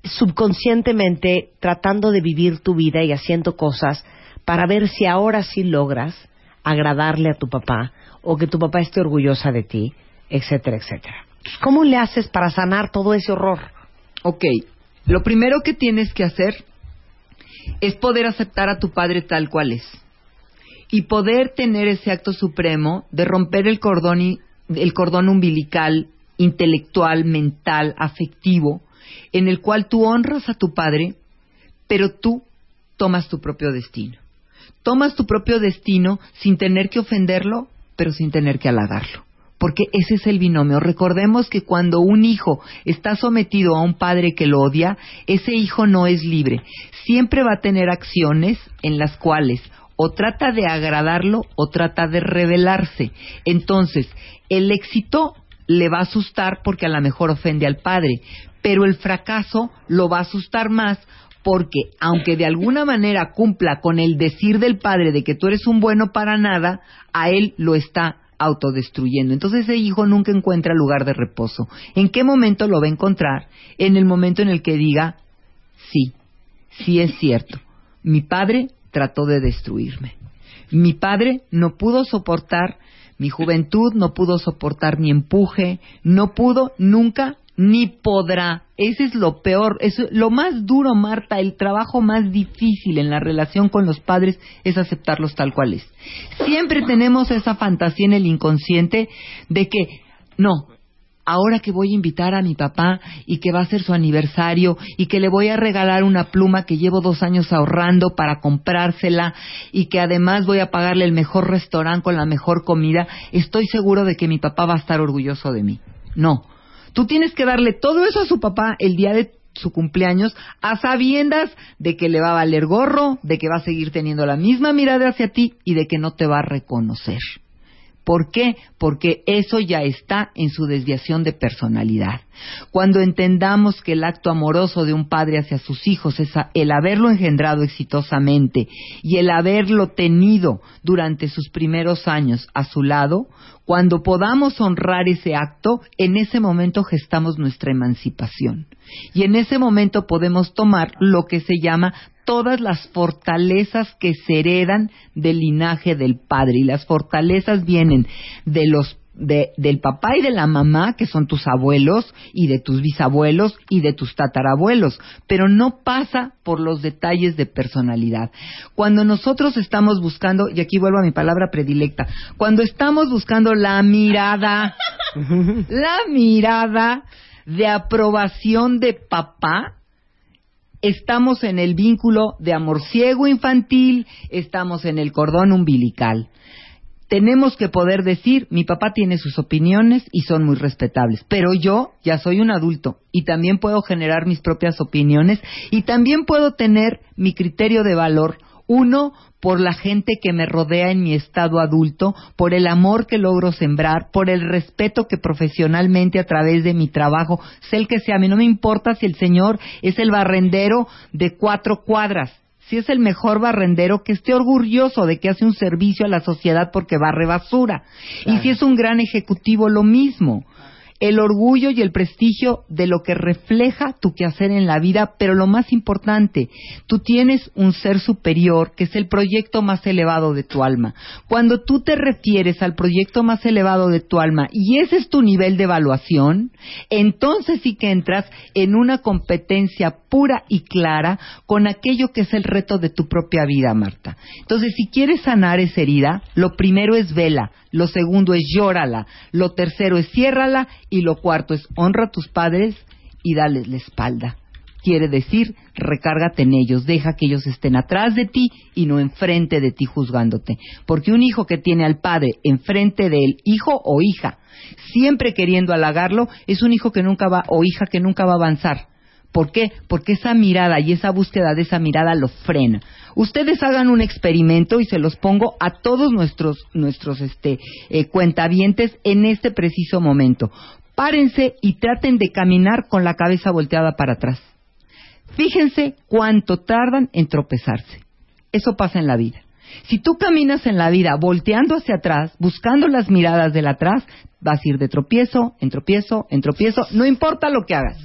subconscientemente tratando de vivir tu vida y haciendo cosas para ver si ahora sí logras agradarle a tu papá o que tu papá esté orgullosa de ti, etcétera, etcétera. ¿Cómo le haces para sanar todo ese horror? Ok, lo primero que tienes que hacer es poder aceptar a tu padre tal cual es y poder tener ese acto supremo de romper el cordón, el cordón umbilical intelectual, mental, afectivo, en el cual tú honras a tu padre, pero tú tomas tu propio destino. Tomas tu propio destino sin tener que ofenderlo, pero sin tener que halagarlo. Porque ese es el binomio. Recordemos que cuando un hijo está sometido a un padre que lo odia, ese hijo no es libre. Siempre va a tener acciones en las cuales o trata de agradarlo o trata de rebelarse. Entonces, el éxito le va a asustar porque a lo mejor ofende al padre, pero el fracaso lo va a asustar más porque aunque de alguna manera cumpla con el decir del padre de que tú eres un bueno para nada, a él lo está autodestruyendo. Entonces ese hijo nunca encuentra lugar de reposo. ¿En qué momento lo va a encontrar? En el momento en el que diga, sí, sí es cierto, mi padre trató de destruirme. Mi padre no pudo soportar mi juventud, no pudo soportar mi empuje, no pudo nunca ni podrá. Ese es lo peor, es lo más duro, Marta, el trabajo más difícil en la relación con los padres es aceptarlos tal cual es. Siempre tenemos esa fantasía en el inconsciente de que no, ahora que voy a invitar a mi papá y que va a ser su aniversario y que le voy a regalar una pluma que llevo dos años ahorrando para comprársela y que además voy a pagarle el mejor restaurante con la mejor comida, estoy seguro de que mi papá va a estar orgulloso de mí. No, Tú tienes que darle todo eso a su papá el día de su cumpleaños a sabiendas de que le va a valer gorro, de que va a seguir teniendo la misma mirada hacia ti y de que no te va a reconocer. ¿Por qué? Porque eso ya está en su desviación de personalidad. Cuando entendamos que el acto amoroso de un padre hacia sus hijos es el haberlo engendrado exitosamente y el haberlo tenido durante sus primeros años a su lado, cuando podamos honrar ese acto, en ese momento gestamos nuestra emancipación. Y en ese momento podemos tomar lo que se llama todas las fortalezas que se heredan del linaje del padre. Y las fortalezas vienen de los del papá y de la mamá, que son tus abuelos, y de tus bisabuelos y de tus tatarabuelos, pero no pasa por los detalles de personalidad. Cuando nosotros estamos buscando, y aquí vuelvo a mi palabra predilecta, cuando estamos buscando la mirada, la mirada de aprobación de papá, estamos en el vínculo de amor ciego infantil, estamos en el cordón umbilical. Tenemos que poder decir, mi papá tiene sus opiniones y son muy respetables, pero yo ya soy un adulto y también puedo generar mis propias opiniones y también puedo tener mi criterio de valor, uno, por la gente que me rodea en mi estado adulto, por el amor que logro sembrar, por el respeto que profesionalmente a través de mi trabajo, sé el que sea, a mí no me importa si el señor es el barrendero de cuatro cuadras, si es el mejor barrendero, que esté orgulloso de que hace un servicio a la sociedad porque barre basura. Y si es un gran ejecutivo, lo mismo el orgullo y el prestigio de lo que refleja tu quehacer en la vida, pero lo más importante, tú tienes un ser superior que es el proyecto más elevado de tu alma. Cuando tú te refieres al proyecto más elevado de tu alma y ese es tu nivel de evaluación, entonces sí que entras en una competencia pura y clara con aquello que es el reto de tu propia vida, Marta. Entonces, si quieres sanar esa herida, lo primero es vela, lo segundo es llórala, lo tercero es ciérrala y lo cuarto es honra a tus padres y dales la espalda. Quiere decir, recárgate en ellos, deja que ellos estén atrás de ti y no enfrente de ti juzgándote. Porque un hijo que tiene al padre enfrente del hijo o hija, siempre queriendo halagarlo, es un hijo que nunca va, o hija que nunca va a avanzar. ¿Por qué? Porque esa mirada y esa búsqueda de esa mirada lo frena. Ustedes hagan un experimento y se los pongo a todos nuestros nuestros este eh, cuentavientes en este preciso momento. Párense y traten de caminar con la cabeza volteada para atrás. Fíjense cuánto tardan en tropezarse. Eso pasa en la vida. Si tú caminas en la vida volteando hacia atrás, buscando las miradas del atrás, vas a ir de tropiezo en tropiezo en tropiezo, no importa lo que hagas.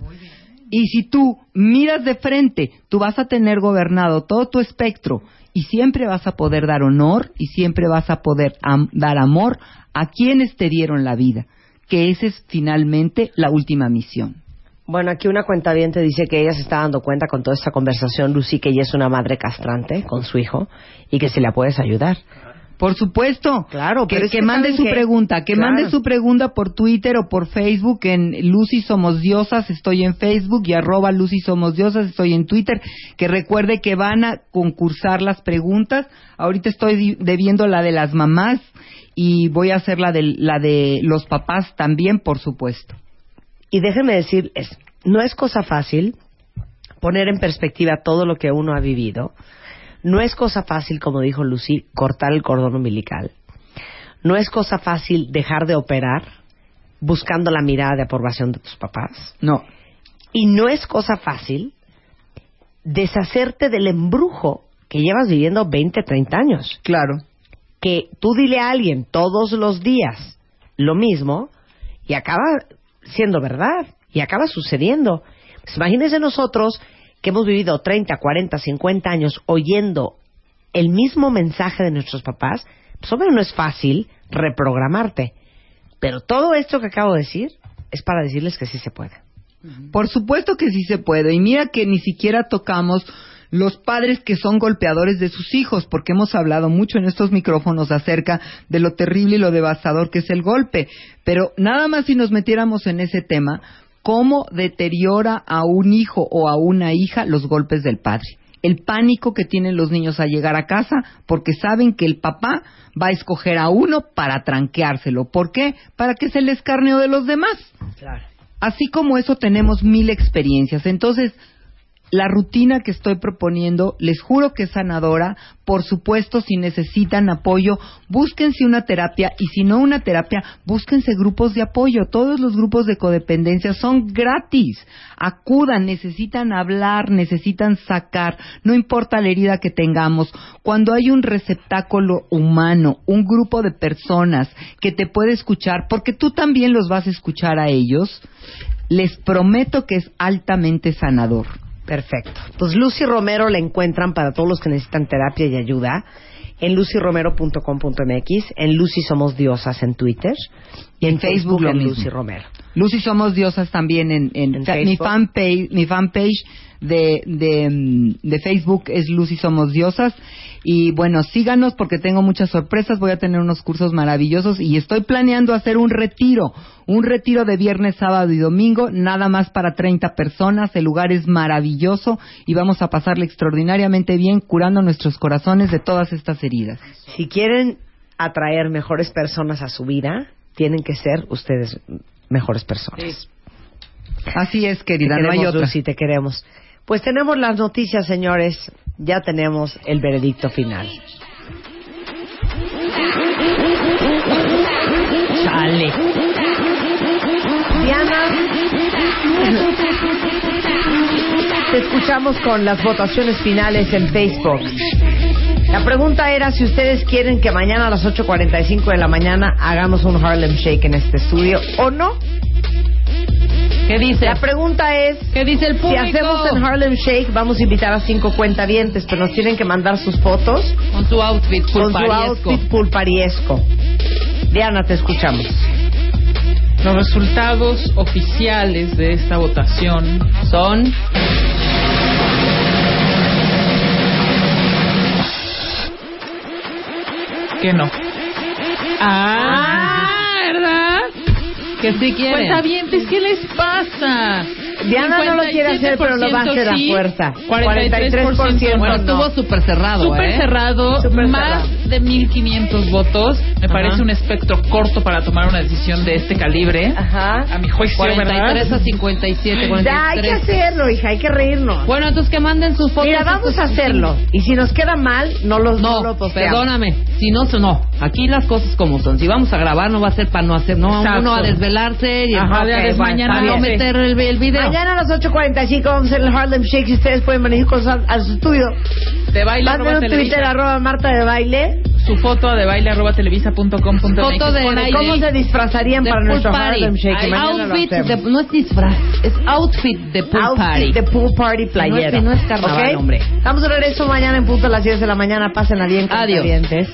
Y si tú miras de frente, tú vas a tener gobernado todo tu espectro y siempre vas a poder dar honor y siempre vas a poder dar amor a quienes te dieron la vida, que esa es finalmente la última misión. Bueno, aquí una cuenta bien te dice que ella se está dando cuenta con toda esta conversación, Lucy, que ella es una madre castrante con su hijo y que si la puedes ayudar. Por supuesto. Claro, que, que, mande su pregunta, que mande su pregunta por Twitter o por Facebook en Lucy Somos Diosas, estoy en Facebook y arroba Lucy Somos Diosas, estoy en Twitter. Que recuerde que van a concursar las preguntas. Ahorita estoy debiendo la de las mamás y voy a hacer la de, la de los papás también, por supuesto. Y déjenme decirles, no es cosa fácil poner en perspectiva todo lo que uno ha vivido no es cosa fácil, como dijo Lucy, cortar el cordón umbilical. No es cosa fácil dejar de operar buscando la mirada de aprobación de tus papás. No. Y no es cosa fácil deshacerte del embrujo que llevas viviendo 20, 30 años. Claro. Que tú dile a alguien todos los días lo mismo y acaba siendo verdad y acaba sucediendo. Pues imagínense nosotros que hemos vivido 30, 40, 50 años oyendo el mismo mensaje de nuestros papás, pues hombre, no es fácil reprogramarte. Pero todo esto que acabo de decir es para decirles que sí se puede. Por supuesto que sí se puede. Y mira que ni siquiera tocamos los padres que son golpeadores de sus hijos, porque hemos hablado mucho en estos micrófonos acerca de lo terrible y lo devastador que es el golpe. Pero nada más si nos metiéramos en ese tema, cómo deteriora a un hijo o a una hija los golpes del padre. El pánico que tienen los niños a llegar a casa porque saben que el papá va a escoger a uno para tranqueárselo. ¿Por qué? Para que se le escarneo de los demás. Así como eso tenemos mil experiencias. Entonces, la rutina que estoy proponiendo, les juro que es sanadora. Por supuesto, si necesitan apoyo, búsquense una terapia y si no una terapia, búsquense grupos de apoyo. Todos los grupos de codependencia son gratis. Acudan, necesitan hablar, necesitan sacar, no importa la herida que tengamos. Cuando hay un receptáculo humano, un grupo de personas que te puede escuchar, porque tú también los vas a escuchar a ellos, les prometo que es altamente sanador. Perfecto. Pues Lucy Romero la encuentran para todos los que necesitan terapia y ayuda en lucyromero.com.mx, en Lucy Somos Diosas en Twitter y en, Facebook, lo en. Lucy Romero. Lucy Somos Diosas también en, en, En o sea, mi Facebook. fanpage, mi fanpage de, de, mm, de Facebook es Lucy Somos Diosas. Y bueno, síganos porque tengo muchas sorpresas. Voy a tener unos cursos maravillosos y estoy planeando hacer un retiro. Un retiro de viernes, sábado y domingo, nada más para 30 personas. El lugar es maravilloso y vamos a pasarle extraordinariamente bien curando nuestros corazones de todas estas heridas. Si quieren atraer mejores personas a su vida, tienen que ser ustedes mejores personas. Así es, Te querida, no hay otra. Te queremos. Pues tenemos las noticias, señores. Ya tenemos el veredicto final. Chale. Diana, te escuchamos con las votaciones finales en Facebook. La pregunta era si ustedes quieren que mañana a las 8.45 de la mañana hagamos un Harlem Shake en este estudio o no. ¿Qué dice? La pregunta es ¿Qué dice el si público? hacemos el Harlem Shake vamos a invitar a cinco cuentavientes, pero nos tienen que mandar sus fotos Con su outfit con su pulpariesco. outfit pulpariesco. Diana, te escuchamos. Los resultados oficiales de esta votación Son... que no. Ah, ¿verdad? Que sí quieren. Cuentavientes, ¿qué les pasa? Diana no lo quiere hacer, pero lo va a hacer a sí, fuerza. 43%, 43% Bueno, no. estuvo súper cerrado, Súper ¿eh? cerrado, más cerrado. de 1500 votos. Me Ajá. parece un espectro corto para tomar una decisión de este calibre. Ajá. A mi juicio, 43 ¿verdad? a 57, Ya, hay que 43. hacerlo, hija, hay que reírnos. Bueno, entonces que manden sus fotos. Mira, vamos a hacerlo. Y si nos queda mal, no los No, lo posteamos. perdóname. Si no, no. Aquí las cosas como son. Si vamos a grabar, no va a ser para no hacer. No, Exacto. uno a desvelarse y Ajá, de Ok, a bueno, desmañanarse. para no meter el, el video. Mañana a las 8.45 vamos a hacer el Harlem Shake. Si ustedes pueden venir con su- a su estudio. De baile Manden arroba un Twitter televisa. arroba Marta de Baile. Su foto de baile arroba televisa.com.mx. Foto de baile. ¿Cómo se disfrazarían De para nuestro party. Harlem Shake? Ay, outfit de, no es disfraz, es outfit de pool Outfit party. de pool party playero. No es- no es carnaval, ¿Ok? hombre. Estamos de regreso mañana en punto a las 10 de la mañana. Pásenla bien, Adiós. cuentavientes.